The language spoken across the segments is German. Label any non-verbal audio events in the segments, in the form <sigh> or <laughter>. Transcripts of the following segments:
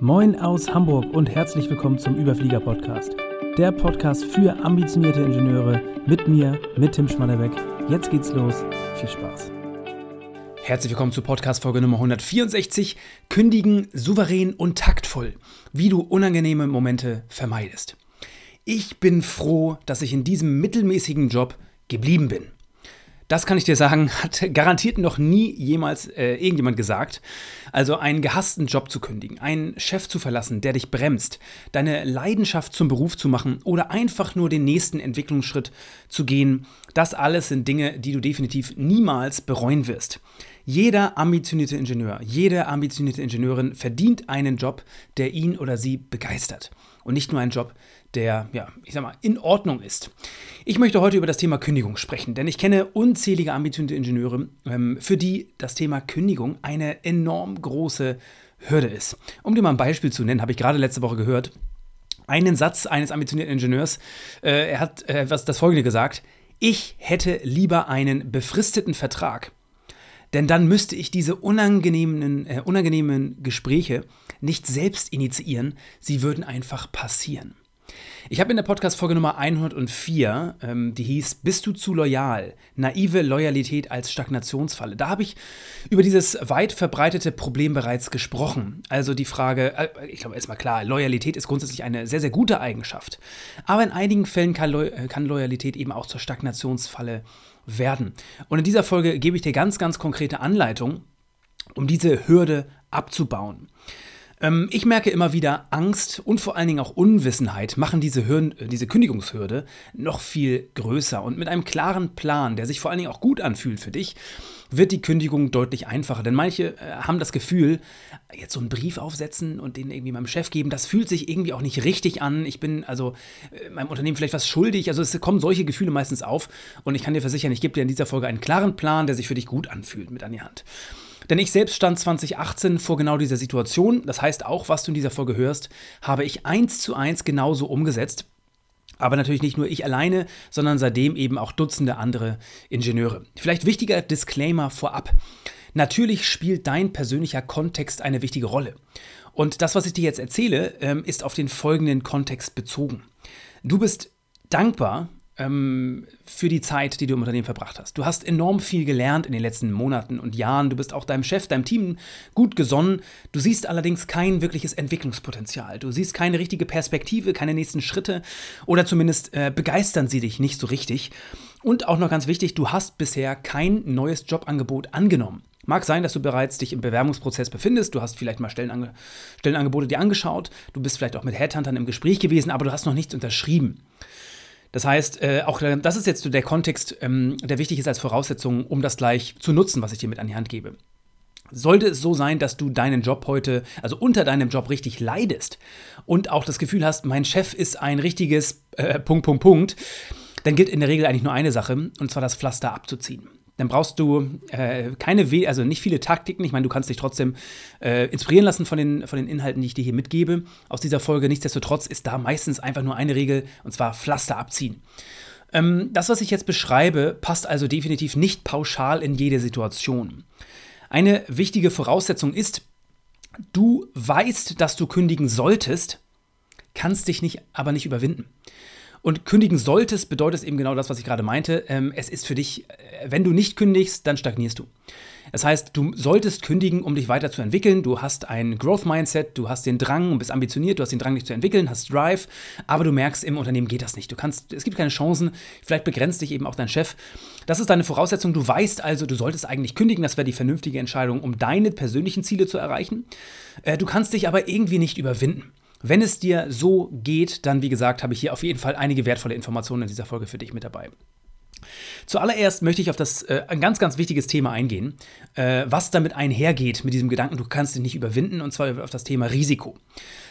Moin aus Hamburg und herzlich willkommen zum Überflieger Podcast. Der Podcast für ambitionierte Ingenieure mit mir, mit Tim Schmannerbeck. Jetzt geht's los. Viel Spaß. Herzlich willkommen zu Podcast Folge Nummer 164. Kündigen souverän und taktvoll, wie du unangenehme Momente vermeidest. Ich bin froh, dass ich in diesem mittelmäßigen Job geblieben bin. Das kann ich dir sagen, <laughs> hat garantiert noch nie jemals äh, irgendjemand gesagt. Also einen gehassten Job zu kündigen, einen Chef zu verlassen, der dich bremst, deine Leidenschaft zum Beruf zu machen oder einfach nur den nächsten Entwicklungsschritt zu gehen, das alles sind Dinge, die du definitiv niemals bereuen wirst. Jeder ambitionierte Ingenieur, jede ambitionierte Ingenieurin verdient einen Job, der ihn oder sie begeistert. Und nicht nur einen Job, der, ja, ich sag mal, in Ordnung ist. Ich möchte heute über das Thema Kündigung sprechen, denn ich kenne unzählige ambitionierte Ingenieure, ähm, für die das Thema Kündigung eine enorm große Hürde ist. Um dir mal ein Beispiel zu nennen, habe ich gerade letzte Woche gehört, einen Satz eines ambitionierten Ingenieurs. Äh, er hat äh, das folgende gesagt: Ich hätte lieber einen befristeten Vertrag. Denn dann müsste ich diese unangenehmen, äh, unangenehmen Gespräche nicht selbst initiieren, sie würden einfach passieren. Ich habe in der Podcast-Folge Nummer 104, ähm, die hieß Bist du zu loyal? Naive Loyalität als Stagnationsfalle. Da habe ich über dieses weit verbreitete Problem bereits gesprochen. Also die Frage, äh, ich glaube erstmal klar, Loyalität ist grundsätzlich eine sehr, sehr gute Eigenschaft. Aber in einigen Fällen kann, Lo äh, kann Loyalität eben auch zur Stagnationsfalle werden. Und in dieser Folge gebe ich dir ganz, ganz konkrete Anleitung, um diese Hürde abzubauen. Ähm, ich merke immer wieder, Angst und vor allen Dingen auch Unwissenheit machen diese, Hürden, äh, diese Kündigungshürde noch viel größer. Und mit einem klaren Plan, der sich vor allen Dingen auch gut anfühlt für dich, wird die Kündigung deutlich einfacher. Denn manche äh, haben das Gefühl, jetzt so einen Brief aufsetzen und den irgendwie meinem Chef geben, das fühlt sich irgendwie auch nicht richtig an. Ich bin also äh, meinem Unternehmen vielleicht was schuldig. Also es kommen solche Gefühle meistens auf. Und ich kann dir versichern, ich gebe dir in dieser Folge einen klaren Plan, der sich für dich gut anfühlt, mit an die Hand. Denn ich selbst stand 2018 vor genau dieser Situation. Das heißt, auch was du in dieser Folge hörst, habe ich eins zu eins genauso umgesetzt. Aber natürlich nicht nur ich alleine, sondern seitdem eben auch Dutzende andere Ingenieure. Vielleicht wichtiger Disclaimer vorab. Natürlich spielt dein persönlicher Kontext eine wichtige Rolle. Und das, was ich dir jetzt erzähle, ähm, ist auf den folgenden Kontext bezogen. Du bist dankbar ähm, für die Zeit, die du im Unternehmen verbracht hast. Du hast enorm viel gelernt in den letzten Monaten und Jahren. Du bist auch deinem Chef, deinem Team gut gesonnen. Du siehst allerdings kein wirkliches Entwicklungspotenzial. Du siehst keine richtige Perspektive, keine nächsten Schritte oder zumindest äh, begeistern sie dich nicht so richtig. Und auch noch ganz wichtig, du hast bisher kein neues Jobangebot angenommen. Mag sein, dass du bereits dich im Bewerbungsprozess befindest, du hast vielleicht mal Stellenange Stellenangebote dir angeschaut, du bist vielleicht auch mit Headhuntern im Gespräch gewesen, aber du hast noch nichts unterschrieben. Das heißt, äh, auch äh, das ist jetzt der Kontext, ähm, der wichtig ist als Voraussetzung, um das gleich zu nutzen, was ich dir mit an die Hand gebe. Sollte es so sein, dass du deinen Job heute, also unter deinem Job richtig leidest und auch das Gefühl hast, mein Chef ist ein richtiges äh, Punkt, Punkt, Punkt, dann gilt in der Regel eigentlich nur eine Sache, und zwar das Pflaster abzuziehen dann brauchst du äh, keine, We also nicht viele Taktiken. Ich meine, du kannst dich trotzdem äh, inspirieren lassen von den, von den Inhalten, die ich dir hier mitgebe aus dieser Folge. Nichtsdestotrotz ist da meistens einfach nur eine Regel, und zwar Pflaster abziehen. Ähm, das, was ich jetzt beschreibe, passt also definitiv nicht pauschal in jede Situation. Eine wichtige Voraussetzung ist, du weißt, dass du kündigen solltest, kannst dich nicht, aber nicht überwinden. Und kündigen solltest, bedeutet eben genau das, was ich gerade meinte. Ähm, es ist für dich, äh, wenn du nicht kündigst, dann stagnierst du. Das heißt, du solltest kündigen, um dich weiterzuentwickeln. Du hast ein Growth-Mindset, du hast den Drang und bist ambitioniert, du hast den Drang, dich zu entwickeln, hast Drive, aber du merkst, im Unternehmen geht das nicht. Du kannst, es gibt keine Chancen, vielleicht begrenzt dich eben auch dein Chef. Das ist deine Voraussetzung. Du weißt also, du solltest eigentlich kündigen. Das wäre die vernünftige Entscheidung, um deine persönlichen Ziele zu erreichen. Äh, du kannst dich aber irgendwie nicht überwinden. Wenn es dir so geht, dann wie gesagt, habe ich hier auf jeden Fall einige wertvolle Informationen in dieser Folge für dich mit dabei. Zuallererst möchte ich auf das äh, ein ganz, ganz wichtiges Thema eingehen, äh, was damit einhergeht mit diesem Gedanken, du kannst dich nicht überwinden, und zwar auf das Thema Risiko.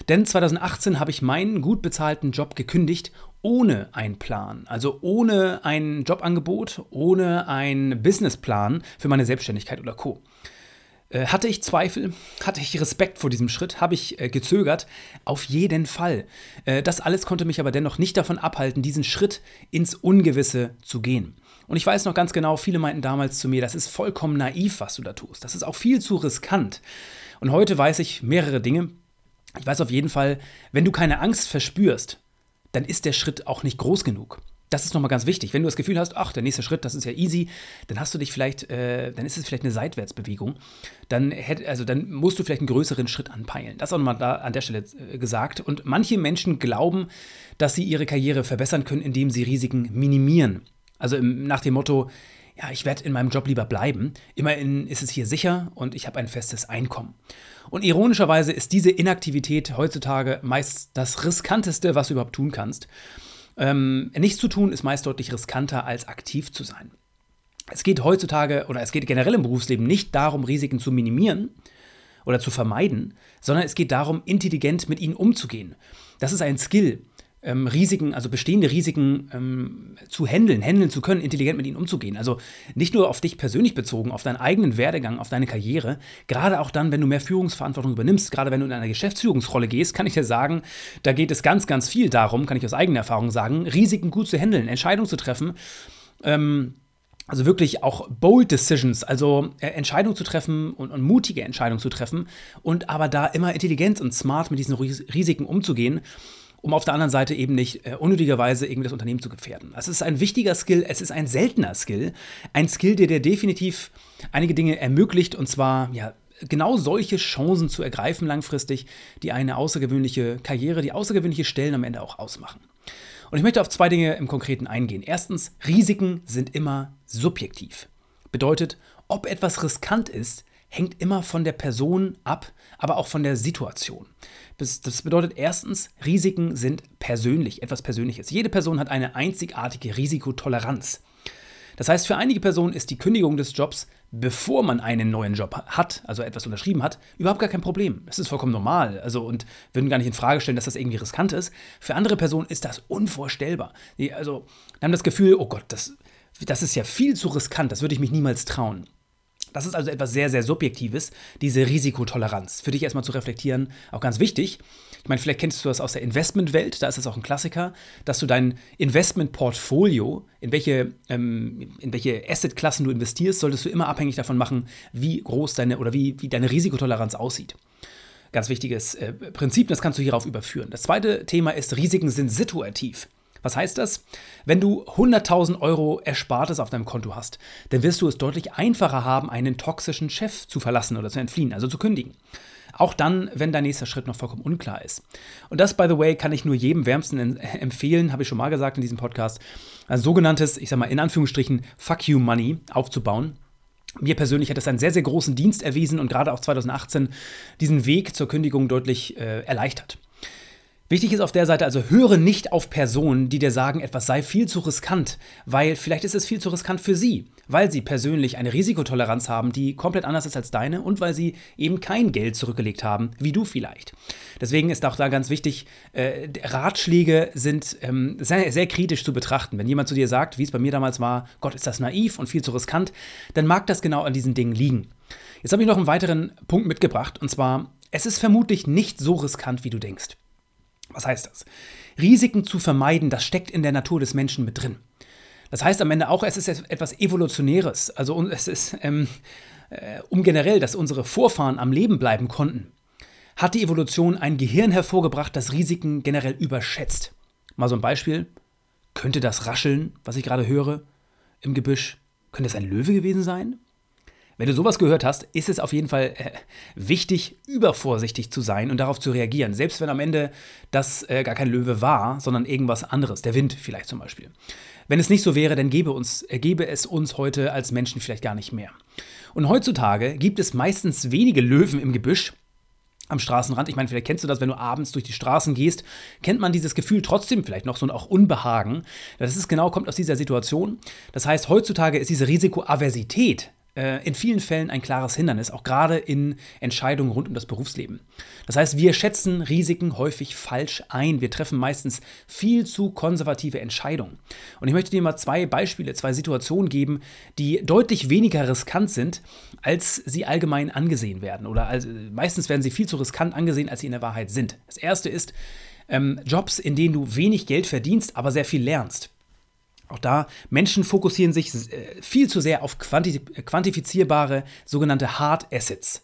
Denn 2018 habe ich meinen gut bezahlten Job gekündigt, ohne einen Plan, also ohne ein Jobangebot, ohne einen Businessplan für meine Selbstständigkeit oder Co. Äh, hatte ich Zweifel? Hatte ich Respekt vor diesem Schritt? Habe ich äh, gezögert? Auf jeden Fall. Äh, das alles konnte mich aber dennoch nicht davon abhalten, diesen Schritt ins Ungewisse zu gehen. Und ich weiß noch ganz genau, viele meinten damals zu mir, das ist vollkommen naiv, was du da tust. Das ist auch viel zu riskant. Und heute weiß ich mehrere Dinge. Ich weiß auf jeden Fall, wenn du keine Angst verspürst, dann ist der Schritt auch nicht groß genug. Das ist nochmal ganz wichtig. Wenn du das Gefühl hast, ach, der nächste Schritt, das ist ja easy, dann hast du dich vielleicht, äh, dann ist es vielleicht eine Seitwärtsbewegung. Dann, hätt, also dann musst du vielleicht einen größeren Schritt anpeilen. Das auch nochmal da an der Stelle äh, gesagt. Und manche Menschen glauben, dass sie ihre Karriere verbessern können, indem sie Risiken minimieren. Also im, nach dem Motto, ja, ich werde in meinem Job lieber bleiben. Immerhin ist es hier sicher und ich habe ein festes Einkommen. Und ironischerweise ist diese Inaktivität heutzutage meist das riskanteste, was du überhaupt tun kannst. Ähm, nichts zu tun ist meist deutlich riskanter, als aktiv zu sein. Es geht heutzutage oder es geht generell im Berufsleben nicht darum, Risiken zu minimieren oder zu vermeiden, sondern es geht darum, intelligent mit ihnen umzugehen. Das ist ein Skill ähm, Risiken, also bestehende Risiken ähm, zu handeln, handeln zu können, intelligent mit ihnen umzugehen. Also nicht nur auf dich persönlich bezogen, auf deinen eigenen Werdegang, auf deine Karriere, gerade auch dann, wenn du mehr Führungsverantwortung übernimmst, gerade wenn du in eine Geschäftsführungsrolle gehst, kann ich dir sagen, da geht es ganz, ganz viel darum, kann ich aus eigener Erfahrung sagen, Risiken gut zu handeln, Entscheidungen zu treffen. Ähm, also wirklich auch bold decisions, also äh, Entscheidungen zu treffen und, und, mutige Entscheidungen zu treffen und aber da immer intelligent und smart mit diesen Risiken umzugehen um auf der anderen Seite eben nicht äh, unnötigerweise irgendwie das Unternehmen zu gefährden. Es ist ein wichtiger Skill, es ist ein seltener Skill, ein Skill, der dir definitiv einige Dinge ermöglicht und zwar ja genau solche Chancen zu ergreifen langfristig, die eine außergewöhnliche Karriere, die außergewöhnliche Stellen am Ende auch ausmachen. Und ich möchte auf zwei Dinge im Konkreten eingehen. Erstens, Risiken sind immer subjektiv. Bedeutet, ob etwas riskant ist, hängt immer von der Person ab, aber auch von der Situation. Das bedeutet erstens, Risiken sind persönlich, etwas Persönliches. Jede Person hat eine einzigartige Risikotoleranz. Das heißt, für einige Personen ist die Kündigung des Jobs, bevor man einen neuen Job hat, also etwas unterschrieben hat, überhaupt gar kein Problem. Das ist vollkommen normal. Also und würden gar nicht in Frage stellen, dass das irgendwie riskant ist. Für andere Personen ist das unvorstellbar. Die, also haben das Gefühl, oh Gott, das, das ist ja viel zu riskant, das würde ich mich niemals trauen. Das ist also etwas sehr, sehr Subjektives, diese Risikotoleranz. Für dich erstmal zu reflektieren, auch ganz wichtig. Ich meine, vielleicht kennst du das aus der Investmentwelt, da ist es auch ein Klassiker, dass du dein Investmentportfolio, in welche, ähm, welche Assetklassen du investierst, solltest du immer abhängig davon machen, wie groß deine oder wie, wie deine Risikotoleranz aussieht. Ganz wichtiges äh, Prinzip, das kannst du hierauf überführen. Das zweite Thema ist, Risiken sind situativ. Was heißt das? Wenn du 100.000 Euro Erspartes auf deinem Konto hast, dann wirst du es deutlich einfacher haben, einen toxischen Chef zu verlassen oder zu entfliehen, also zu kündigen. Auch dann, wenn dein nächster Schritt noch vollkommen unklar ist. Und das, by the way, kann ich nur jedem wärmsten empfehlen, habe ich schon mal gesagt in diesem Podcast, ein sogenanntes, ich sag mal in Anführungsstrichen, Fuck You Money aufzubauen. Mir persönlich hat es einen sehr, sehr großen Dienst erwiesen und gerade auch 2018 diesen Weg zur Kündigung deutlich äh, erleichtert. Wichtig ist auf der Seite also, höre nicht auf Personen, die dir sagen, etwas sei viel zu riskant, weil vielleicht ist es viel zu riskant für sie, weil sie persönlich eine Risikotoleranz haben, die komplett anders ist als deine und weil sie eben kein Geld zurückgelegt haben, wie du vielleicht. Deswegen ist auch da ganz wichtig, äh, Ratschläge sind ähm, sehr, sehr kritisch zu betrachten. Wenn jemand zu dir sagt, wie es bei mir damals war, Gott, ist das naiv und viel zu riskant, dann mag das genau an diesen Dingen liegen. Jetzt habe ich noch einen weiteren Punkt mitgebracht und zwar, es ist vermutlich nicht so riskant, wie du denkst. Was heißt das? Risiken zu vermeiden, das steckt in der Natur des Menschen mit drin. Das heißt am Ende auch, es ist etwas Evolutionäres. Also es ist, ähm, äh, um generell, dass unsere Vorfahren am Leben bleiben konnten, hat die Evolution ein Gehirn hervorgebracht, das Risiken generell überschätzt. Mal so ein Beispiel. Könnte das Rascheln, was ich gerade höre, im Gebüsch, könnte es ein Löwe gewesen sein? Wenn du sowas gehört hast, ist es auf jeden Fall äh, wichtig, übervorsichtig zu sein und darauf zu reagieren. Selbst wenn am Ende das äh, gar kein Löwe war, sondern irgendwas anderes, der Wind vielleicht zum Beispiel. Wenn es nicht so wäre, dann gäbe, uns, äh, gäbe es uns heute als Menschen vielleicht gar nicht mehr. Und heutzutage gibt es meistens wenige Löwen im Gebüsch, am Straßenrand. Ich meine, vielleicht kennst du das, wenn du abends durch die Straßen gehst, kennt man dieses Gefühl trotzdem vielleicht noch so ein auch Unbehagen. Das ist genau, kommt aus dieser Situation. Das heißt, heutzutage ist diese Risikoaversität in vielen Fällen ein klares Hindernis, auch gerade in Entscheidungen rund um das Berufsleben. Das heißt, wir schätzen Risiken häufig falsch ein. Wir treffen meistens viel zu konservative Entscheidungen. Und ich möchte dir mal zwei Beispiele, zwei Situationen geben, die deutlich weniger riskant sind, als sie allgemein angesehen werden. Oder also, meistens werden sie viel zu riskant angesehen, als sie in der Wahrheit sind. Das erste ist ähm, Jobs, in denen du wenig Geld verdienst, aber sehr viel lernst. Auch da, Menschen fokussieren sich äh, viel zu sehr auf quantifizierbare sogenannte Hard Assets.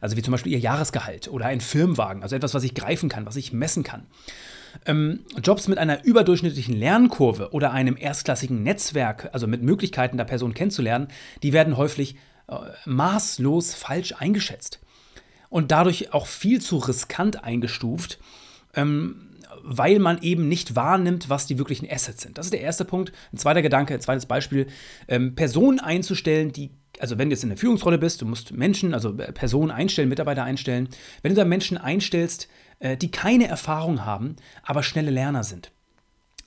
Also wie zum Beispiel ihr Jahresgehalt oder ein Firmenwagen, also etwas, was ich greifen kann, was ich messen kann. Ähm, Jobs mit einer überdurchschnittlichen Lernkurve oder einem erstklassigen Netzwerk, also mit Möglichkeiten, da Personen kennenzulernen, die werden häufig äh, maßlos falsch eingeschätzt und dadurch auch viel zu riskant eingestuft. Ähm, weil man eben nicht wahrnimmt, was die wirklichen Assets sind. Das ist der erste Punkt. Ein zweiter Gedanke, ein zweites Beispiel, ähm, Personen einzustellen, die, also wenn du jetzt in der Führungsrolle bist, du musst Menschen, also äh, Personen einstellen, Mitarbeiter einstellen. Wenn du da Menschen einstellst, äh, die keine Erfahrung haben, aber schnelle Lerner sind.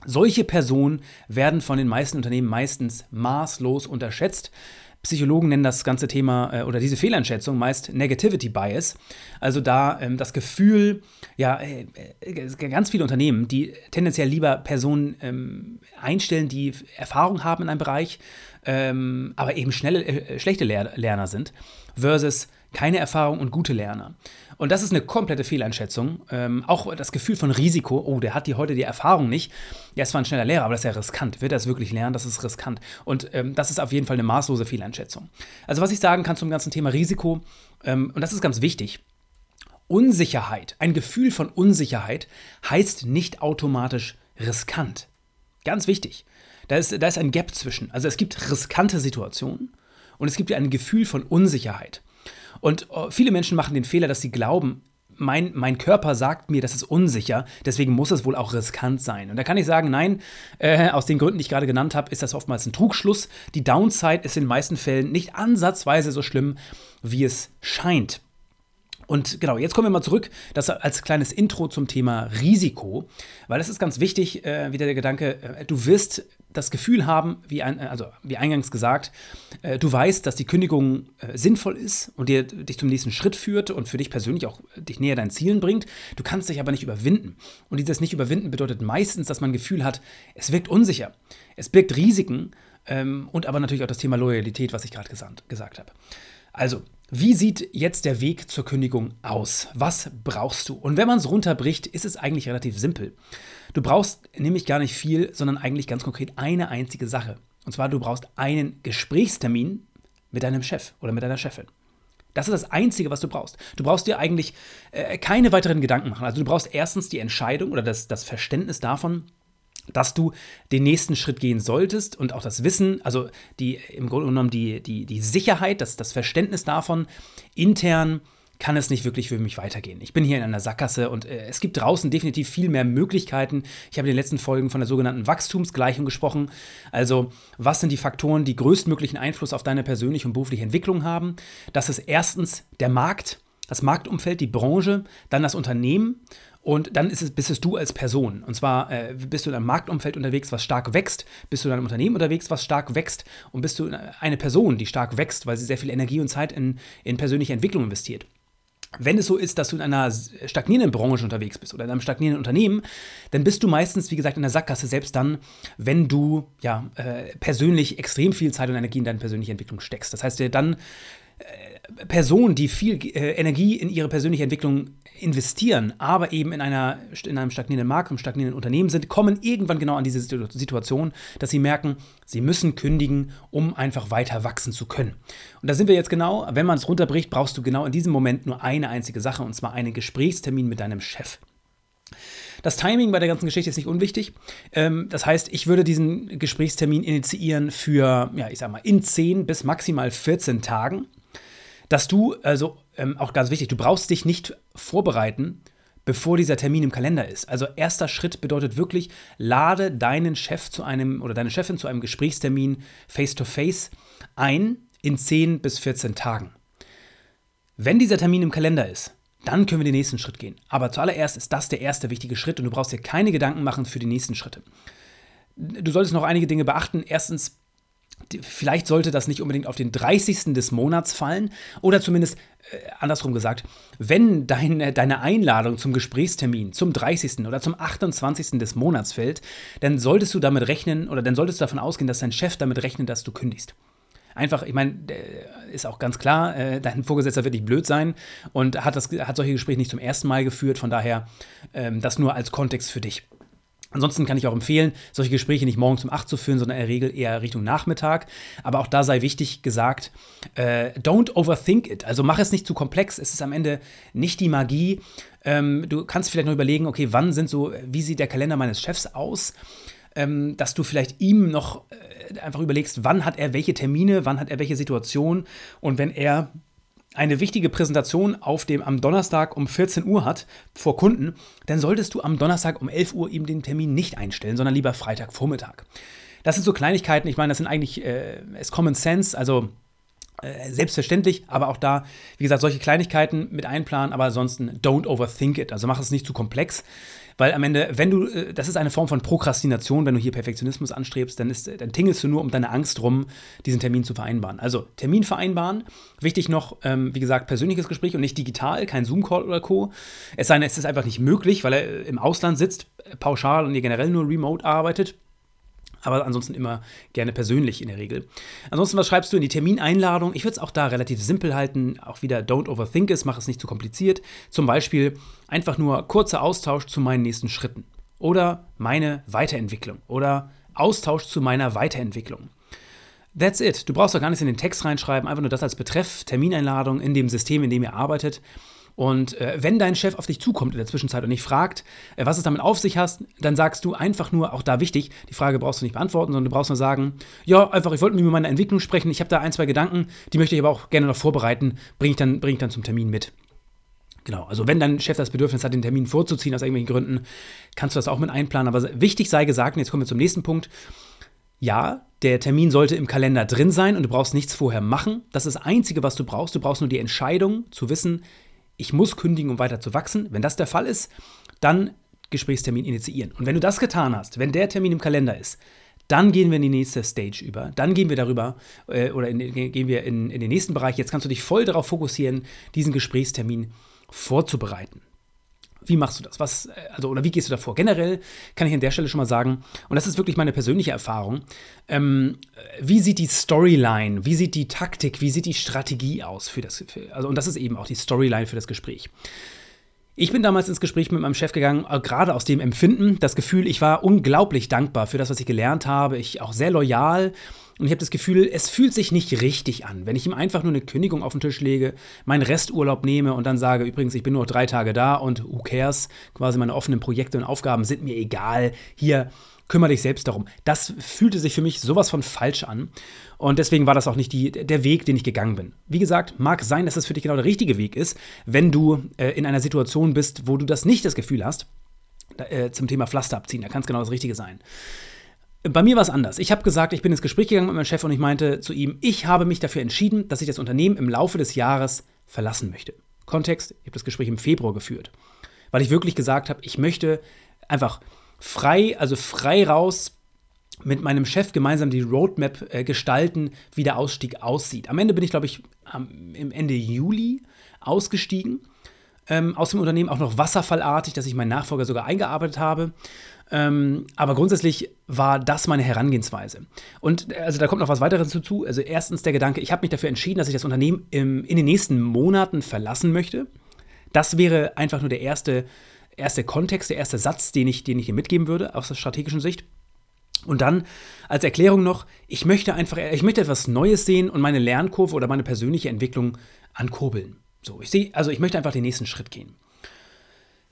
Solche Personen werden von den meisten Unternehmen meistens maßlos unterschätzt. Psychologen nennen das ganze Thema äh, oder diese Fehleinschätzung meist Negativity Bias. Also da ähm, das Gefühl, ja, äh, äh, ganz viele Unternehmen, die tendenziell lieber Personen ähm, einstellen, die Erfahrung haben in einem Bereich, ähm, aber eben schnelle, äh, schlechte Ler Lerner sind, versus keine Erfahrung und gute Lerner. Und das ist eine komplette Fehleinschätzung. Ähm, auch das Gefühl von Risiko, oh, der hat die heute die Erfahrung nicht. Ja, es war ein schneller Lehrer, aber das ist ja riskant. Wird er es wirklich lernen? Das ist riskant. Und ähm, das ist auf jeden Fall eine maßlose Fehleinschätzung. Also, was ich sagen kann zum ganzen Thema Risiko, ähm, und das ist ganz wichtig, Unsicherheit, ein Gefühl von Unsicherheit heißt nicht automatisch riskant. Ganz wichtig. Da ist, da ist ein Gap zwischen. Also es gibt riskante Situationen und es gibt ein Gefühl von Unsicherheit. Und äh, viele Menschen machen den Fehler, dass sie glauben, mein, mein Körper sagt mir, das ist unsicher, deswegen muss es wohl auch riskant sein. Und da kann ich sagen, nein, äh, aus den Gründen, die ich gerade genannt habe, ist das oftmals ein Trugschluss. Die Downside ist in den meisten Fällen nicht ansatzweise so schlimm, wie es scheint. Und genau, jetzt kommen wir mal zurück, das als kleines Intro zum Thema Risiko, weil das ist ganz wichtig, äh, wieder der Gedanke, äh, du wirst das Gefühl haben, wie, ein, also wie eingangs gesagt, äh, du weißt, dass die Kündigung äh, sinnvoll ist und dir, dich zum nächsten Schritt führt und für dich persönlich auch dich näher deinen Zielen bringt. Du kannst dich aber nicht überwinden. Und dieses Nicht-Überwinden bedeutet meistens, dass man ein Gefühl hat, es wirkt unsicher. Es birgt Risiken ähm, und aber natürlich auch das Thema Loyalität, was ich gerade gesagt habe. Also, wie sieht jetzt der Weg zur Kündigung aus? Was brauchst du? Und wenn man es runterbricht, ist es eigentlich relativ simpel. Du brauchst nämlich gar nicht viel, sondern eigentlich ganz konkret eine einzige Sache. Und zwar, du brauchst einen Gesprächstermin mit deinem Chef oder mit deiner Chefin. Das ist das Einzige, was du brauchst. Du brauchst dir eigentlich äh, keine weiteren Gedanken machen. Also du brauchst erstens die Entscheidung oder das, das Verständnis davon, dass du den nächsten Schritt gehen solltest und auch das Wissen, also die im Grunde genommen die, die, die Sicherheit, das, das Verständnis davon, intern kann es nicht wirklich für mich weitergehen. Ich bin hier in einer Sackgasse und äh, es gibt draußen definitiv viel mehr Möglichkeiten. Ich habe in den letzten Folgen von der sogenannten Wachstumsgleichung gesprochen. Also, was sind die Faktoren, die größtmöglichen Einfluss auf deine persönliche und berufliche Entwicklung haben? Das ist erstens der Markt, das Marktumfeld, die Branche, dann das Unternehmen und dann es, bist es du als Person. Und zwar äh, bist du in einem Marktumfeld unterwegs, was stark wächst, bist du in einem Unternehmen unterwegs, was stark wächst und bist du eine Person, die stark wächst, weil sie sehr viel Energie und Zeit in, in persönliche Entwicklung investiert. Wenn es so ist, dass du in einer stagnierenden Branche unterwegs bist oder in einem stagnierenden Unternehmen, dann bist du meistens, wie gesagt, in der Sackgasse, selbst dann, wenn du ja, äh, persönlich extrem viel Zeit und Energie in deine persönliche Entwicklung steckst. Das heißt, dann äh, Personen, die viel äh, Energie in ihre persönliche Entwicklung investieren, aber eben in, einer, in einem stagnierenden Markt, im stagnierenden Unternehmen sind, kommen irgendwann genau an diese Situation, dass sie merken, sie müssen kündigen, um einfach weiter wachsen zu können. Und da sind wir jetzt genau, wenn man es runterbricht, brauchst du genau in diesem Moment nur eine einzige Sache, und zwar einen Gesprächstermin mit deinem Chef. Das Timing bei der ganzen Geschichte ist nicht unwichtig. Ähm, das heißt, ich würde diesen Gesprächstermin initiieren für, ja, ich sag mal, in 10 bis maximal 14 Tagen dass du, also ähm, auch ganz wichtig, du brauchst dich nicht vorbereiten, bevor dieser Termin im Kalender ist. Also erster Schritt bedeutet wirklich, lade deinen Chef zu einem oder deine Chefin zu einem Gesprächstermin face-to-face -face ein in 10 bis 14 Tagen. Wenn dieser Termin im Kalender ist, dann können wir den nächsten Schritt gehen. Aber zuallererst ist das der erste wichtige Schritt und du brauchst dir keine Gedanken machen für die nächsten Schritte. Du solltest noch einige Dinge beachten. Erstens, vielleicht sollte das nicht unbedingt auf den 30. des Monats fallen oder zumindest äh, andersrum gesagt, wenn dein, deine Einladung zum Gesprächstermin zum 30. oder zum 28. des Monats fällt, dann solltest du damit rechnen oder dann solltest du davon ausgehen, dass dein Chef damit rechnet, dass du kündigst. Einfach, ich meine, ist auch ganz klar, äh, dein Vorgesetzter wird nicht blöd sein und hat, das, hat solche Gespräche nicht zum ersten Mal geführt, von daher ähm, das nur als Kontext für dich. Ansonsten kann ich auch empfehlen, solche Gespräche nicht morgens um 8 zu führen, sondern in der Regel eher Richtung Nachmittag. Aber auch da sei wichtig gesagt, äh, don't overthink it. Also mach es nicht zu komplex. Es ist am Ende nicht die Magie. Ähm, du kannst vielleicht noch überlegen, okay, wann sind so, wie sieht der Kalender meines Chefs aus? Ähm, dass du vielleicht ihm noch äh, einfach überlegst, wann hat er welche Termine, wann hat er welche Situation. Und wenn er eine wichtige Präsentation auf dem am Donnerstag um 14 Uhr hat vor Kunden, dann solltest du am Donnerstag um 11 Uhr ihm den Termin nicht einstellen, sondern lieber Freitagvormittag. Das sind so Kleinigkeiten, ich meine, das sind eigentlich äh, ist Common Sense, also äh, selbstverständlich, aber auch da, wie gesagt, solche Kleinigkeiten mit einplanen, aber ansonsten don't overthink it. Also mach es nicht zu komplex, weil am Ende, wenn du, äh, das ist eine Form von Prokrastination, wenn du hier Perfektionismus anstrebst, dann, ist, dann tingelst du nur um deine Angst rum, diesen Termin zu vereinbaren. Also Termin vereinbaren, wichtig noch, ähm, wie gesagt, persönliches Gespräch und nicht digital, kein Zoom-Call oder Co. Es sei denn, es ist einfach nicht möglich, weil er im Ausland sitzt, pauschal und ihr generell nur remote arbeitet aber ansonsten immer gerne persönlich in der Regel. Ansonsten, was schreibst du in die Termineinladung? Ich würde es auch da relativ simpel halten. Auch wieder don't overthink es, mach es nicht zu kompliziert. Zum Beispiel einfach nur kurzer Austausch zu meinen nächsten Schritten. Oder meine Weiterentwicklung. Oder Austausch zu meiner Weiterentwicklung. That's it. Du brauchst doch gar nichts in den Text reinschreiben, einfach nur das als Betreff, Termineinladung in dem System, in dem ihr arbeitet. Und äh, wenn dein Chef auf dich zukommt in der Zwischenzeit und dich fragt, äh, was es damit auf sich hast, dann sagst du einfach nur, auch da wichtig, die Frage brauchst du nicht beantworten, sondern du brauchst nur sagen, ja, einfach, ich wollte mit meiner Entwicklung sprechen, ich habe da ein, zwei Gedanken, die möchte ich aber auch gerne noch vorbereiten, bringe ich, bring ich dann zum Termin mit. Genau, also wenn dein Chef das Bedürfnis hat, den Termin vorzuziehen aus irgendwelchen Gründen, kannst du das auch mit einplanen. Aber wichtig sei gesagt, und jetzt kommen wir zum nächsten Punkt, ja, der Termin sollte im Kalender drin sein und du brauchst nichts vorher machen. Das ist das Einzige, was du brauchst. Du brauchst nur die Entscheidung zu wissen, ich muss kündigen, um weiter zu wachsen. Wenn das der Fall ist, dann Gesprächstermin initiieren. Und wenn du das getan hast, wenn der Termin im Kalender ist, dann gehen wir in die nächste Stage über. Dann gehen wir darüber äh, oder in, gehen wir in, in den nächsten Bereich. Jetzt kannst du dich voll darauf fokussieren, diesen Gesprächstermin vorzubereiten. Wie machst du das? Was, äh, also, oder wie gehst du davor? Generell kann ich an der Stelle schon mal sagen, und das ist wirklich meine persönliche Erfahrung, ähm, wie sieht die Storyline, wie sieht die Taktik, wie sieht die Strategie aus für das, für, also, und das ist eben auch die Storyline für das Gespräch. Ich bin damals ins Gespräch mit meinem Chef gegangen, äh, gerade aus dem Empfinden, das Gefühl, ich war unglaublich dankbar für das, was ich gelernt habe, ich auch sehr loyal und ich habe das Gefühl, es fühlt sich nicht richtig an, wenn ich ihm einfach nur eine Kündigung auf den Tisch lege, meinen Resturlaub nehme und dann sage, übrigens, ich bin nur drei Tage da und who cares, quasi meine offenen Projekte und Aufgaben sind mir egal. Hier, kümmere dich selbst darum. Das fühlte sich für mich sowas von falsch an. Und deswegen war das auch nicht die, der Weg, den ich gegangen bin. Wie gesagt, mag sein, dass das für dich genau der richtige Weg ist, wenn du äh, in einer Situation bist, wo du das nicht das Gefühl hast, äh, zum Thema Pflaster abziehen. Da kann es genau das Richtige sein. Bei mir war es anders. Ich habe gesagt, ich bin ins Gespräch gegangen mit meinem Chef und ich meinte zu ihm, ich habe mich dafür entschieden, dass ich das Unternehmen im Laufe des Jahres verlassen möchte. Kontext, ich habe das Gespräch im Februar geführt, weil ich wirklich gesagt habe, ich möchte einfach frei, also frei raus mit meinem Chef gemeinsam die Roadmap äh, gestalten, wie der Ausstieg aussieht. Am Ende bin ich, glaube ich, am, im Ende Juli ausgestiegen ähm, aus dem Unternehmen, auch noch wasserfallartig, dass ich meinen Nachfolger sogar eingearbeitet habe. Ähm, aber grundsätzlich war das meine Herangehensweise. Und äh, also da kommt noch was weiteres dazu. Also erstens der Gedanke, ich habe mich dafür entschieden, dass ich das Unternehmen im, in den nächsten Monaten verlassen möchte. Das wäre einfach nur der erste, erste Kontext, der erste Satz, den ich, den ich hier mitgeben würde aus der strategischen Sicht. Und dann als Erklärung noch, ich möchte einfach, ich möchte etwas Neues sehen und meine Lernkurve oder meine persönliche Entwicklung ankurbeln. So, ich sehe, also ich möchte einfach den nächsten Schritt gehen.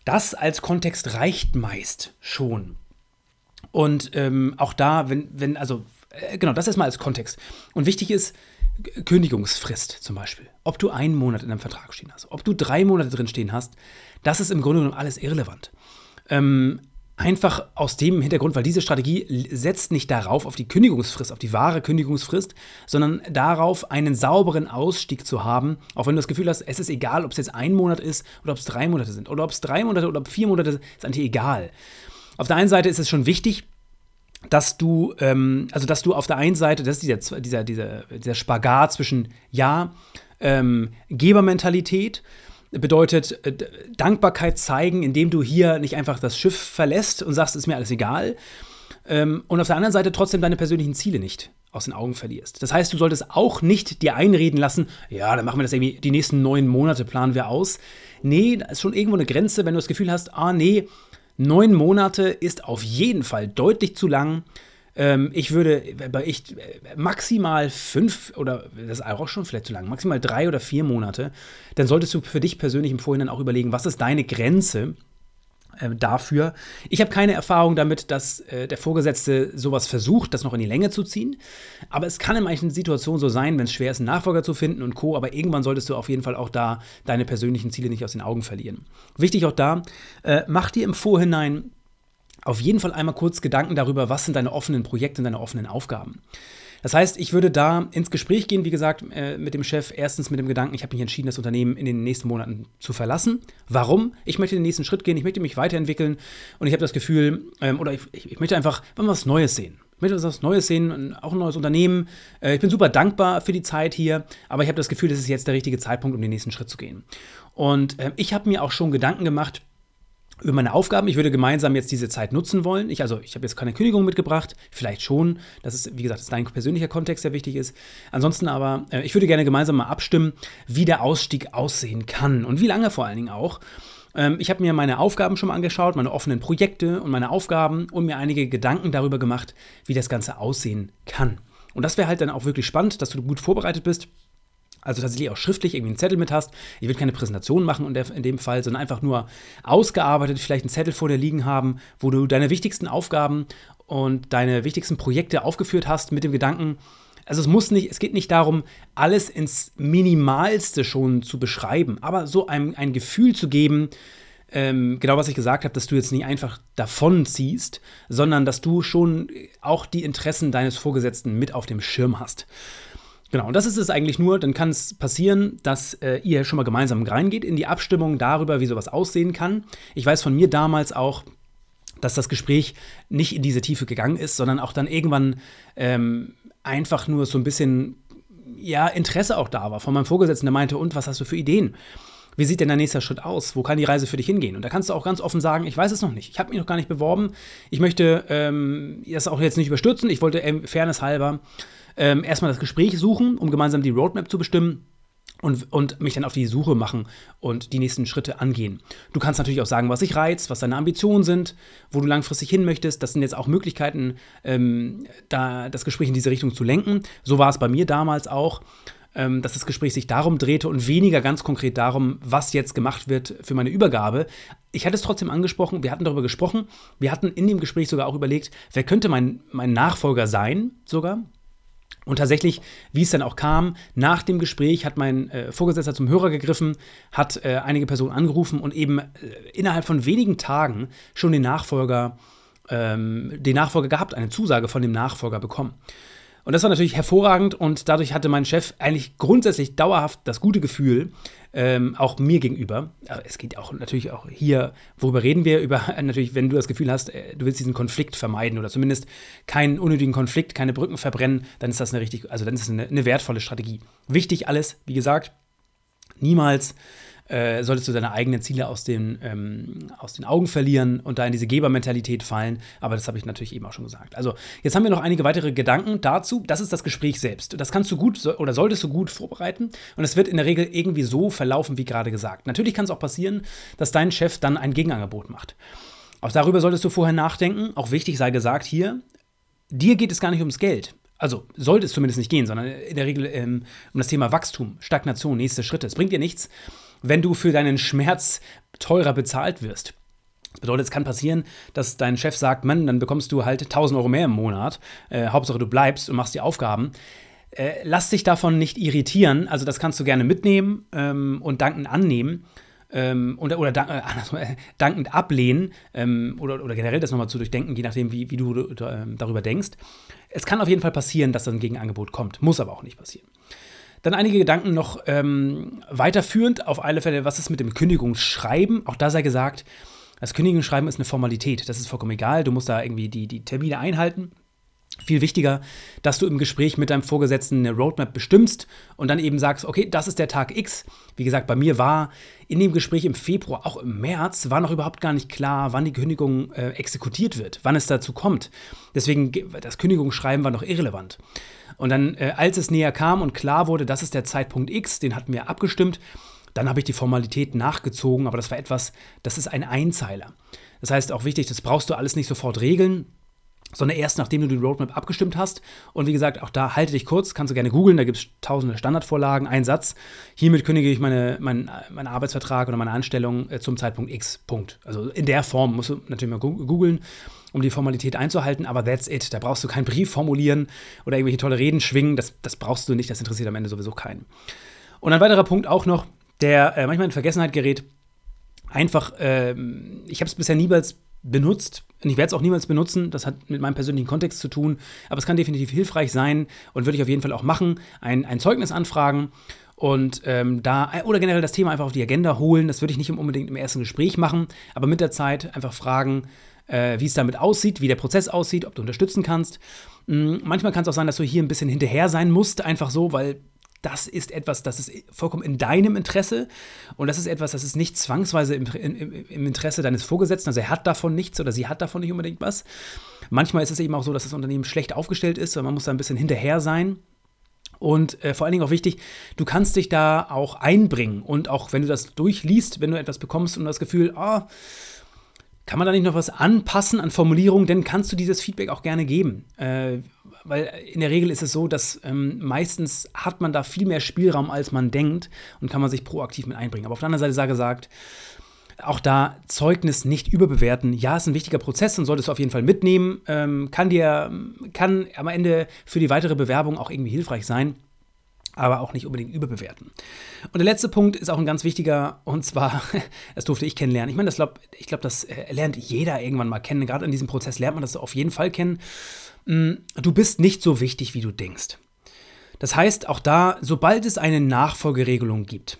Das als Kontext reicht meist schon. Und ähm, auch da, wenn, wenn, also, äh, genau, das ist mal als Kontext. Und wichtig ist, Kündigungsfrist zum Beispiel. Ob du einen Monat in einem Vertrag stehen hast, ob du drei Monate drin stehen hast, das ist im Grunde genommen alles irrelevant. Ähm, Einfach aus dem Hintergrund, weil diese Strategie setzt nicht darauf, auf die Kündigungsfrist, auf die wahre Kündigungsfrist, sondern darauf, einen sauberen Ausstieg zu haben. Auch wenn du das Gefühl hast, es ist egal, ob es jetzt ein Monat ist oder ob es drei Monate sind. Oder ob es drei Monate oder ob vier Monate sind, ist eigentlich egal. Auf der einen Seite ist es schon wichtig, dass du, ähm, also dass du auf der einen Seite, das ist dieser, dieser, dieser, dieser Spagat zwischen Ja, ähm, Gebermentalität, bedeutet äh, Dankbarkeit zeigen, indem du hier nicht einfach das Schiff verlässt und sagst, ist mir alles egal. Ähm, und auf der anderen Seite trotzdem deine persönlichen Ziele nicht aus den Augen verlierst. Das heißt, du solltest auch nicht dir einreden lassen, ja, dann machen wir das irgendwie, die nächsten neun Monate planen wir aus. Nee, da ist schon irgendwo eine Grenze, wenn du das Gefühl hast, ah, nee, Neun Monate ist auf jeden Fall deutlich zu lang. Ähm, ich würde ich, maximal fünf oder das ist auch schon vielleicht zu lang, maximal drei oder vier Monate. Dann solltest du für dich persönlich im Vorhinein auch überlegen, was ist deine Grenze äh, dafür. Ich habe keine Erfahrung damit, dass äh, der Vorgesetzte sowas versucht, das noch in die Länge zu ziehen. Aber es kann in manchen Situationen so sein, wenn es schwer ist, einen Nachfolger zu finden und Co. Aber irgendwann solltest du auf jeden Fall auch da deine persönlichen Ziele nicht aus den Augen verlieren. Wichtig auch da, äh, mach dir im Vorhinein auf jeden Fall einmal kurz Gedanken darüber, was sind deine offenen Projekte und deine offenen Aufgaben. Das heißt, ich würde da ins Gespräch gehen, wie gesagt, äh, mit dem Chef. Erstens mit dem Gedanken, ich habe mich entschieden, das Unternehmen in den nächsten Monaten zu verlassen. Warum? Ich möchte den nächsten Schritt gehen, ich möchte mich weiterentwickeln und ich habe das Gefühl, ähm, oder ich, ich, möchte einfach was Neues sehen. Ich möchte was Neues sehen, auch ein neues Unternehmen. Äh, ich bin super dankbar für die Zeit hier, aber ich habe das Gefühl, das ist jetzt der richtige Zeitpunkt, um den nächsten Schritt zu gehen. Und äh, ich habe mir auch schon Gedanken gemacht, über meine Aufgaben. Ich würde gemeinsam jetzt diese Zeit nutzen wollen. Ich, also, ich habe jetzt keine Kündigung mitgebracht, vielleicht schon. Das ist, wie gesagt, ist dein persönlicher Kontext, der wichtig ist. Ansonsten aber, äh, ich würde gerne gemeinsam mal abstimmen, wie der Ausstieg aussehen kann und wie lange vor allen Dingen auch. Ähm, ich habe mir meine Aufgaben schon mal angeschaut, meine offenen Projekte und meine Aufgaben und mir einige Gedanken darüber gemacht, wie das Ganze aussehen kann. Und das wäre halt dann auch wirklich spannend, dass du gut vorbereitet bist also tatsächlich auch schriftlich irgendwie einen Zettel mit hast. Ich würde keine Präsentation machen in, dem Fall, sondern einfach nur ausgearbeitet, vielleicht einen Zettel vor dir liegen haben, wo du deine wichtigsten Aufgaben und deine wichtigsten Projekte aufgeführt hast mit dem Gedanken, also es muss nicht, es geht nicht darum, alles ins Minimalste schon zu beschreiben, aber so ein, ein Gefühl zu geben, ähm, genau was ich gesagt habe, dass du jetzt nicht einfach davon ziehst, sondern dass du schon auch die Interessen deines Vorgesetzten mit auf dem Schirm hast. Genau, und das ist es eigentlich nur. Dann kann es passieren, dass äh, ihr schon mal gemeinsam reingeht in die Abstimmung darüber, wie sowas aussehen kann. Ich weiß von mir damals auch, dass das Gespräch nicht in diese Tiefe gegangen ist, sondern auch dann irgendwann ähm, einfach nur so ein bisschen ja, Interesse auch da war von meinem Vorgesetzten, der meinte, und was hast du für Ideen? Wie sieht denn der nächste Schritt aus? Wo kann die Reise für dich hingehen? Und da kannst du auch ganz offen sagen, ich weiß es noch nicht. Ich habe mich noch gar nicht beworben. Ich möchte ähm, das auch jetzt nicht überstürzen. Ich wollte ähm, Fairness halber ähm, erstmal das Gespräch suchen, um gemeinsam die Roadmap zu bestimmen. Und, und, mich dann auf die Suche machen und die nächsten Schritte angehen. Du kannst natürlich auch sagen, was dich reizt, was deine Ambitionen sind, wo du langfristig hin möchtest. Das sind jetzt auch Möglichkeiten, ähm, da das Gespräch in diese Richtung zu lenken. So war es bei mir damals auch, ähm, dass das Gespräch sich darum drehte und weniger ganz konkret darum, was jetzt gemacht wird für meine Übergabe. Ich hatte es trotzdem angesprochen, wir hatten darüber gesprochen, wir hatten in dem Gespräch sogar auch überlegt, wer könnte mein, mein Nachfolger sein, sogar. Und tatsächlich, wie es dann auch kam, nach dem Gespräch hat mein äh, Vorgesetzter zum Hörer gegriffen, hat äh, einige Personen angerufen und eben äh, innerhalb von wenigen Tagen schon den Nachfolger, ähm, den Nachfolger gehabt, eine Zusage von dem Nachfolger bekommen. Und das war natürlich hervorragend und dadurch hatte mein Chef eigentlich grundsätzlich dauerhaft das gute Gefühl, ähm, auch mir gegenüber. Es geht auch natürlich auch hier, worüber reden wir? Über <laughs> natürlich, wenn du das Gefühl hast, äh, du willst diesen Konflikt vermeiden oder zumindest keinen unnötigen Konflikt, keine Brücken verbrennen, dann ist das eine richtig, also dann ist es eine, eine wertvolle Strategie. Wichtig alles, wie gesagt, niemals äh, solltest du deine eigenen Ziele aus den, ähm, aus den Augen verlieren und da in diese Gebermentalität fallen. Aber das habe ich natürlich eben auch schon gesagt. Also, jetzt haben wir noch einige weitere Gedanken dazu. Das ist das Gespräch selbst. Das kannst du gut oder solltest du gut vorbereiten. Und es wird in der Regel irgendwie so verlaufen, wie gerade gesagt. Natürlich kann es auch passieren, dass dein Chef dann ein Gegenangebot macht. Auch darüber solltest du vorher nachdenken. Auch wichtig sei gesagt hier, dir geht es gar nicht ums Geld. Also sollte es zumindest nicht gehen, sondern in der Regel ähm, um das Thema Wachstum, Stagnation, nächste Schritte. Es bringt dir nichts, wenn du für deinen Schmerz teurer bezahlt wirst. Das bedeutet, es kann passieren, dass dein Chef sagt, Mann, dann bekommst du halt 1000 Euro mehr im Monat. Äh, Hauptsache, du bleibst und machst die Aufgaben. Äh, lass dich davon nicht irritieren. Also das kannst du gerne mitnehmen ähm, und dankend annehmen. Ähm, oder oder dank, äh, dankend ablehnen ähm, oder, oder generell das nochmal zu durchdenken, je nachdem, wie, wie du äh, darüber denkst. Es kann auf jeden Fall passieren, dass dann ein Gegenangebot kommt. Muss aber auch nicht passieren. Dann einige Gedanken noch ähm, weiterführend. Auf alle Fälle, was ist mit dem Kündigungsschreiben? Auch da sei gesagt, das Kündigungsschreiben ist eine Formalität. Das ist vollkommen egal. Du musst da irgendwie die, die Termine einhalten. Viel wichtiger, dass du im Gespräch mit deinem Vorgesetzten eine Roadmap bestimmst und dann eben sagst, okay, das ist der Tag X. Wie gesagt, bei mir war in dem Gespräch im Februar, auch im März, war noch überhaupt gar nicht klar, wann die Kündigung äh, exekutiert wird, wann es dazu kommt. Deswegen, das Kündigungsschreiben war noch irrelevant. Und dann, äh, als es näher kam und klar wurde, das ist der Zeitpunkt X, den hatten wir abgestimmt, dann habe ich die Formalität nachgezogen, aber das war etwas, das ist ein Einzeiler. Das heißt auch wichtig, das brauchst du alles nicht sofort regeln, sondern erst nachdem du die Roadmap abgestimmt hast. Und wie gesagt, auch da halte dich kurz, kannst du gerne googeln, da gibt es tausende Standardvorlagen, ein Satz. Hiermit kündige ich meine, mein, meinen Arbeitsvertrag oder meine Anstellung äh, zum Zeitpunkt X. Punkt. Also in der Form musst du natürlich mal googeln, um die Formalität einzuhalten, aber that's it. Da brauchst du keinen Brief formulieren oder irgendwelche tolle Reden schwingen. Das, das brauchst du nicht, das interessiert am Ende sowieso keinen. Und ein weiterer Punkt auch noch, der äh, manchmal in Vergessenheit gerät. Einfach, äh, ich habe es bisher niemals benutzt und ich werde es auch niemals benutzen. Das hat mit meinem persönlichen Kontext zu tun, aber es kann definitiv hilfreich sein und würde ich auf jeden Fall auch machen. Ein, ein Zeugnis anfragen und ähm, da oder generell das Thema einfach auf die Agenda holen. Das würde ich nicht unbedingt im ersten Gespräch machen, aber mit der Zeit einfach fragen, äh, wie es damit aussieht, wie der Prozess aussieht, ob du unterstützen kannst. Mhm, manchmal kann es auch sein, dass du hier ein bisschen hinterher sein musst, einfach so, weil das ist etwas, das ist vollkommen in deinem Interesse und das ist etwas, das ist nicht zwangsweise im, im, im, Interesse deines Vorgesetzten. Also er hat davon nichts oder sie hat davon nicht unbedingt was. Manchmal ist es eben auch so, dass das Unternehmen schlecht aufgestellt ist und man muss da ein bisschen hinterher sein. Und äh, vor allen Dingen auch wichtig, du kannst dich da auch einbringen und auch wenn du das durchliest, wenn du etwas bekommst und das Gefühl, oh, kann man da nicht noch was anpassen an Formulierungen, dann kannst du dieses Feedback auch gerne geben. Äh, weil in der Regel ist es so, dass ähm, meistens hat man da viel mehr Spielraum, als man denkt und kann man sich proaktiv mit einbringen. Aber auf der anderen Seite sei gesagt, auch da Zeugnis nicht überbewerten. Ja, ist ein wichtiger Prozess und solltest du auf jeden Fall mitnehmen. Ähm, kann dir, kann am Ende für die weitere Bewerbung auch irgendwie hilfreich sein aber auch nicht unbedingt überbewerten. Und der letzte Punkt ist auch ein ganz wichtiger, und zwar, <laughs> das durfte ich kennenlernen. Ich meine, das glaub, ich glaube, das äh, lernt jeder irgendwann mal kennen. Gerade in diesem Prozess lernt man das auf jeden Fall kennen. Mm, du bist nicht so wichtig, wie du denkst. Das heißt, auch da, sobald es eine Nachfolgeregelung gibt,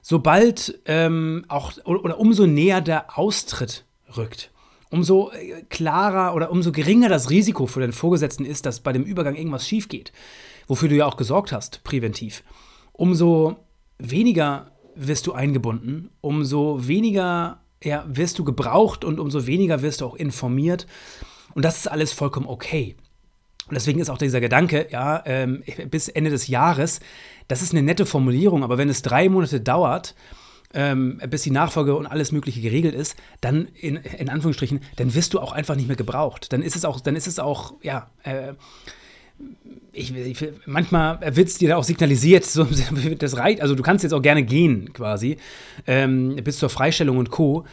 sobald ähm, auch oder umso näher der Austritt rückt, umso äh, klarer oder umso geringer das Risiko für den Vorgesetzten ist, dass bei dem Übergang irgendwas schief geht, wofür du ja auch gesorgt hast, präventiv, umso weniger wirst du eingebunden, umso weniger ja, wirst du gebraucht und umso weniger wirst du auch informiert. Und das ist alles vollkommen okay. Und deswegen ist auch dieser Gedanke, ja, ähm, bis Ende des Jahres, das ist eine nette Formulierung, aber wenn es drei Monate dauert, ähm, bis die Nachfolge und alles Mögliche geregelt ist, dann in, in Anführungsstrichen, dann wirst du auch einfach nicht mehr gebraucht. Dann ist es auch, dann ist es auch, ja, äh, ich, ich, manchmal wird es dir da auch signalisiert, so, <laughs> das reicht, also du kannst jetzt auch gerne gehen quasi, ähm, bis zur Freistellung und Co.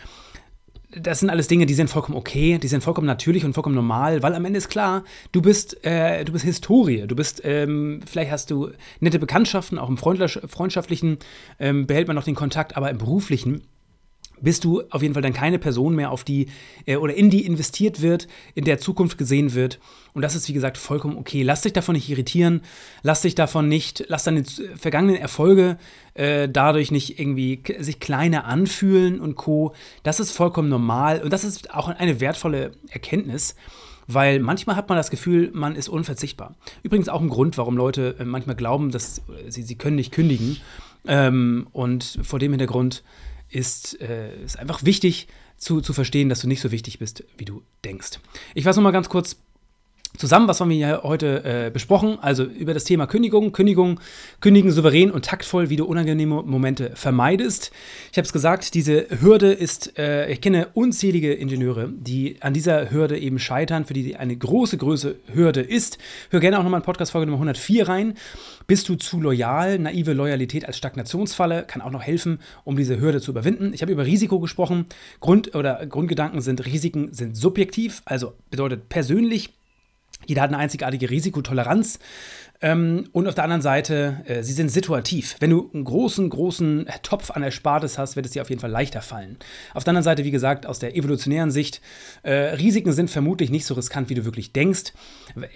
Das sind alles Dinge, die sind vollkommen okay, die sind vollkommen natürlich und vollkommen normal, weil am Ende ist klar, du bist, äh, du bist Historie, du bist, ähm, vielleicht hast du nette Bekanntschaften, auch im freundschaftlichen ähm, behält man noch den Kontakt, aber im beruflichen bist du auf jeden Fall dann keine Person mehr, auf die äh, oder in die investiert wird, in der Zukunft gesehen wird. Und das ist, wie gesagt, vollkommen okay. Lass dich davon nicht irritieren, lass dich davon nicht, lass deine vergangenen Erfolge äh, dadurch nicht irgendwie sich kleiner anfühlen und Co. Das ist vollkommen normal und das ist auch eine wertvolle Erkenntnis. Weil manchmal hat man das Gefühl, man ist unverzichtbar. Übrigens auch ein Grund, warum Leute äh, manchmal glauben, dass sie, sie können nicht kündigen. Ähm, und vor dem Hintergrund ist, äh, einfach wichtig zu, zu verstehen, dass du nicht so wichtig bist, wie du denkst. Ich fasse nochmal ganz kurz zusammen, was haben wir hier heute äh, besprochen? Also über das Thema Kündigung, Kündigung, kündigen souverän und taktvoll, wie du unangenehme Momente vermeidest. Ich habe es gesagt, diese Hürde ist, äh, ich kenne unzählige Ingenieure, die an dieser Hürde eben scheitern, für die eine große, große Hürde ist. Hör gerne auch nochmal in Podcast-Folge Nummer 104 rein. Bist du zu loyal? Naive Loyalität als Stagnationsfalle kann auch noch helfen, um diese Hürde zu überwinden. Ich habe über Risiko gesprochen. Grund oder Grundgedanken sind, Risiken sind subjektiv, also bedeutet persönlich jeder hat eine einzigartige Risikotoleranz. Ähm, und auf der anderen Seite, äh, sie sind situativ. Wenn du einen großen, großen Topf an Erspartes hast, wird es dir auf jeden Fall leichter fallen. Auf der anderen Seite, wie gesagt, aus der evolutionären Sicht, äh, Risiken sind vermutlich nicht so riskant, wie du wirklich denkst.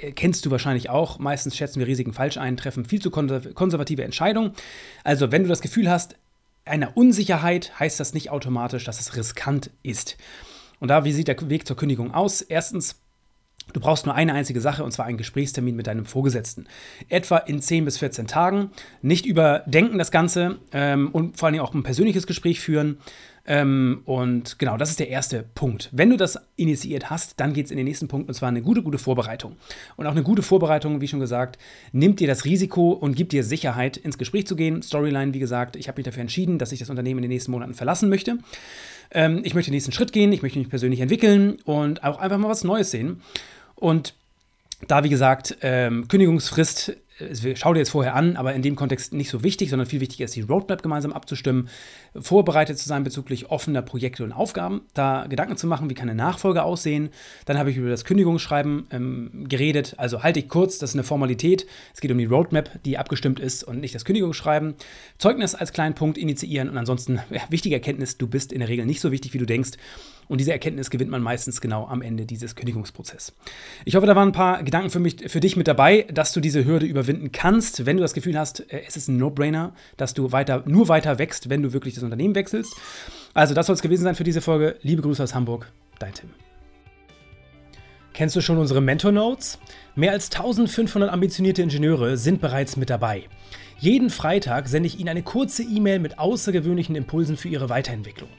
Äh, kennst du wahrscheinlich auch. Meistens schätzen wir Risiken falsch ein, treffen viel zu konservative Entscheidungen. Also, wenn du das Gefühl hast, einer Unsicherheit, heißt das nicht automatisch, dass es riskant ist. Und da, wie sieht der Weg zur Kündigung aus? Erstens, Du brauchst nur eine einzige Sache und zwar einen Gesprächstermin mit deinem Vorgesetzten. Etwa in 10 bis 14 Tagen. Nicht überdenken das Ganze ähm, und vor allem auch ein persönliches Gespräch führen. Ähm, und genau, das ist der erste Punkt. Wenn du das initiiert hast, dann geht es in den nächsten Punkt und zwar eine gute, gute Vorbereitung. Und auch eine gute Vorbereitung, wie schon gesagt, nimmt dir das Risiko und gibt dir Sicherheit, ins Gespräch zu gehen. Storyline, wie gesagt, ich habe mich dafür entschieden, dass ich das Unternehmen in den nächsten Monaten verlassen möchte. Ähm, ich möchte den nächsten Schritt gehen, ich möchte mich persönlich entwickeln und auch einfach mal was Neues sehen. Und da, wie gesagt, ähm, Kündigungsfrist schau dir jetzt vorher an, aber in dem Kontext nicht so wichtig, sondern viel wichtiger ist, die Roadmap gemeinsam abzustimmen, vorbereitet zu sein bezüglich offener Projekte und Aufgaben, da Gedanken zu machen, wie kann eine Nachfolge aussehen. Dann habe ich über das Kündigungsschreiben ähm, geredet, also halte ich kurz, das ist eine Formalität. Es geht um die Roadmap, die abgestimmt ist und nicht das Kündigungsschreiben. Zeugnis als kleinen Punkt initiieren und ansonsten, ja, wichtige Erkenntnis, du bist in der Regel nicht so wichtig, wie du denkst. Und diese Erkenntnis gewinnt man meistens genau am Ende dieses Kündigungsprozesses. Ich hoffe, da waren ein paar Gedanken für, mich, für dich mit dabei, dass du diese Hürde überwinden kannst, wenn du das Gefühl hast, äh, es ist ein No-Brainer, dass du weiter, nur weiter wächst, wenn du wirklich das Unternehmen wechselst. Also, das soll es gewesen sein für diese Folge. Liebe Grüße aus Hamburg, dein Tim. Kennst du schon unsere Mentor Notes? Mehr als 1500 ambitionierte Ingenieure sind bereits mit dabei. Jeden Freitag sende ich Ihnen eine kurze E-Mail mit außergewöhnlichen Impulsen für Ihre Weiterentwicklung.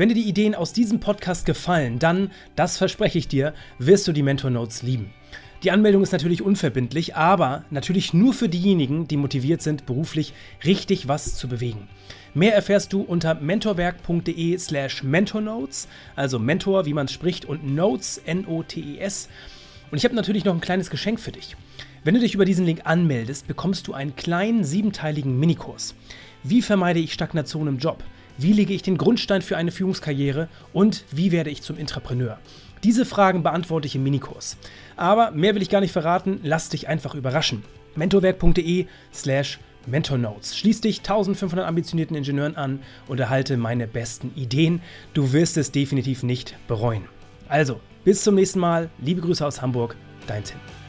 Wenn dir die Ideen aus diesem Podcast gefallen, dann, das verspreche ich dir, wirst du die Mentor Notes lieben. Die Anmeldung ist natürlich unverbindlich, aber natürlich nur für diejenigen, die motiviert sind, beruflich richtig was zu bewegen. Mehr erfährst du unter mentorwerk.de slash mentornotes, also Mentor, wie man es spricht, und Notes, N-O-T-E-S. Und ich habe natürlich noch ein kleines Geschenk für dich. Wenn du dich über diesen Link anmeldest, bekommst du einen kleinen siebenteiligen Minikurs. Wie vermeide ich Stagnation im Job? Wie lege ich den Grundstein für eine Führungskarriere? Und wie werde ich zum Intrapreneur? Diese Fragen beantworte ich im Minikurs. Aber mehr will ich gar nicht verraten, lass dich einfach überraschen. mentorwerk.de slash mentornotes. Schließ dich 1500 ambitionierten Ingenieuren an und erhalte meine besten Ideen. Du wirst es definitiv nicht bereuen. Also, bis zum nächsten Mal. Liebe Grüße aus Hamburg, dein Tim.